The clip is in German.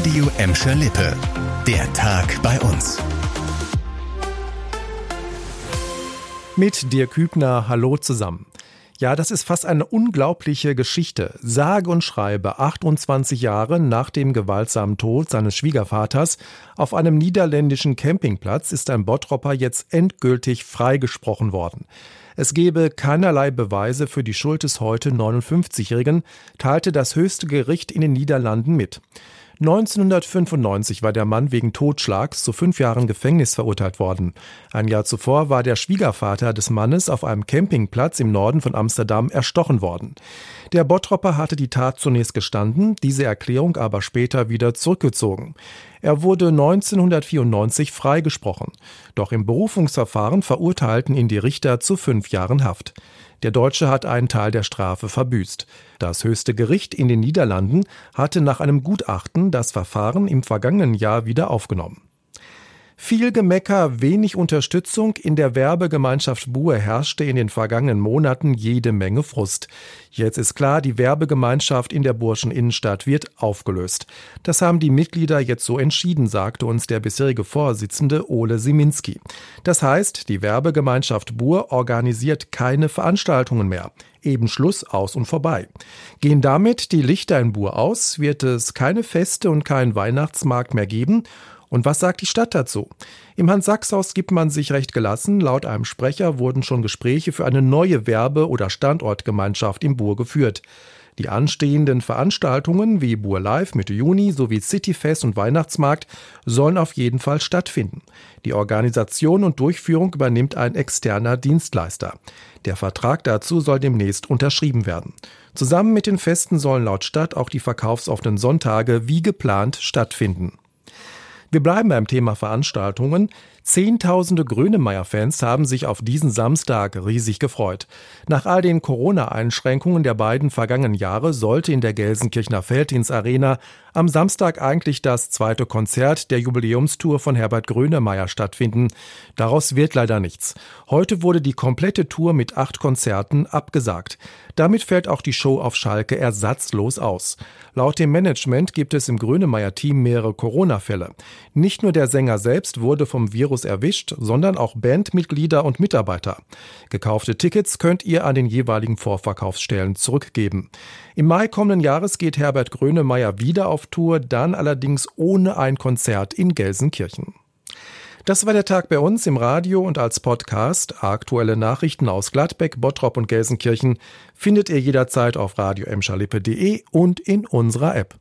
Radio Emscher Lippe. Der Tag bei uns. Mit dir Kübner, hallo zusammen. Ja, das ist fast eine unglaubliche Geschichte. Sage und schreibe 28 Jahre nach dem gewaltsamen Tod seines Schwiegervaters auf einem niederländischen Campingplatz ist ein Bottropper jetzt endgültig freigesprochen worden. Es gebe keinerlei Beweise für die Schuld des heute 59-Jährigen, teilte das höchste Gericht in den Niederlanden mit. 1995 war der Mann wegen Totschlags zu fünf Jahren Gefängnis verurteilt worden. Ein Jahr zuvor war der Schwiegervater des Mannes auf einem Campingplatz im Norden von Amsterdam erstochen worden. Der Bottropper hatte die Tat zunächst gestanden, diese Erklärung aber später wieder zurückgezogen. Er wurde 1994 freigesprochen. Doch im Berufungsverfahren verurteilten ihn die Richter zu fünf Jahren Haft. Der Deutsche hat einen Teil der Strafe verbüßt. Das höchste Gericht in den Niederlanden hatte nach einem Gutachten das Verfahren im vergangenen Jahr wieder aufgenommen. Viel Gemecker, wenig Unterstützung. In der Werbegemeinschaft Buhr herrschte in den vergangenen Monaten jede Menge Frust. Jetzt ist klar, die Werbegemeinschaft in der Burschen Innenstadt wird aufgelöst. Das haben die Mitglieder jetzt so entschieden, sagte uns der bisherige Vorsitzende Ole Siminski. Das heißt, die Werbegemeinschaft Buhr organisiert keine Veranstaltungen mehr. Eben Schluss aus und vorbei. Gehen damit die Lichter in Buhr aus, wird es keine Feste und keinen Weihnachtsmarkt mehr geben und was sagt die Stadt dazu? Im Hans-Sachs-Haus gibt man sich recht gelassen. Laut einem Sprecher wurden schon Gespräche für eine neue Werbe- oder Standortgemeinschaft im Bur geführt. Die anstehenden Veranstaltungen wie Bur Live Mitte Juni sowie Cityfest und Weihnachtsmarkt sollen auf jeden Fall stattfinden. Die Organisation und Durchführung übernimmt ein externer Dienstleister. Der Vertrag dazu soll demnächst unterschrieben werden. Zusammen mit den Festen sollen laut Stadt auch die verkaufsoffenen Sonntage wie geplant stattfinden. Wir bleiben beim Thema Veranstaltungen. Zehntausende Grönemeyer-Fans haben sich auf diesen Samstag riesig gefreut. Nach all den Corona-Einschränkungen der beiden vergangenen Jahre sollte in der Gelsenkirchener Felddienst-Arena am Samstag eigentlich das zweite Konzert der Jubiläumstour von Herbert Grönemeyer stattfinden. Daraus wird leider nichts. Heute wurde die komplette Tour mit acht Konzerten abgesagt. Damit fällt auch die Show auf Schalke ersatzlos aus. Laut dem Management gibt es im Grönemeyer-Team mehrere Corona-Fälle. Nicht nur der Sänger selbst wurde vom Virus erwischt, sondern auch Bandmitglieder und Mitarbeiter. Gekaufte Tickets könnt ihr an den jeweiligen Vorverkaufsstellen zurückgeben. Im Mai kommenden Jahres geht Herbert Grönemeyer wieder auf Tour, dann allerdings ohne ein Konzert in Gelsenkirchen. Das war der Tag bei uns im Radio und als Podcast. Aktuelle Nachrichten aus Gladbeck, Bottrop und Gelsenkirchen findet ihr jederzeit auf radio und in unserer App.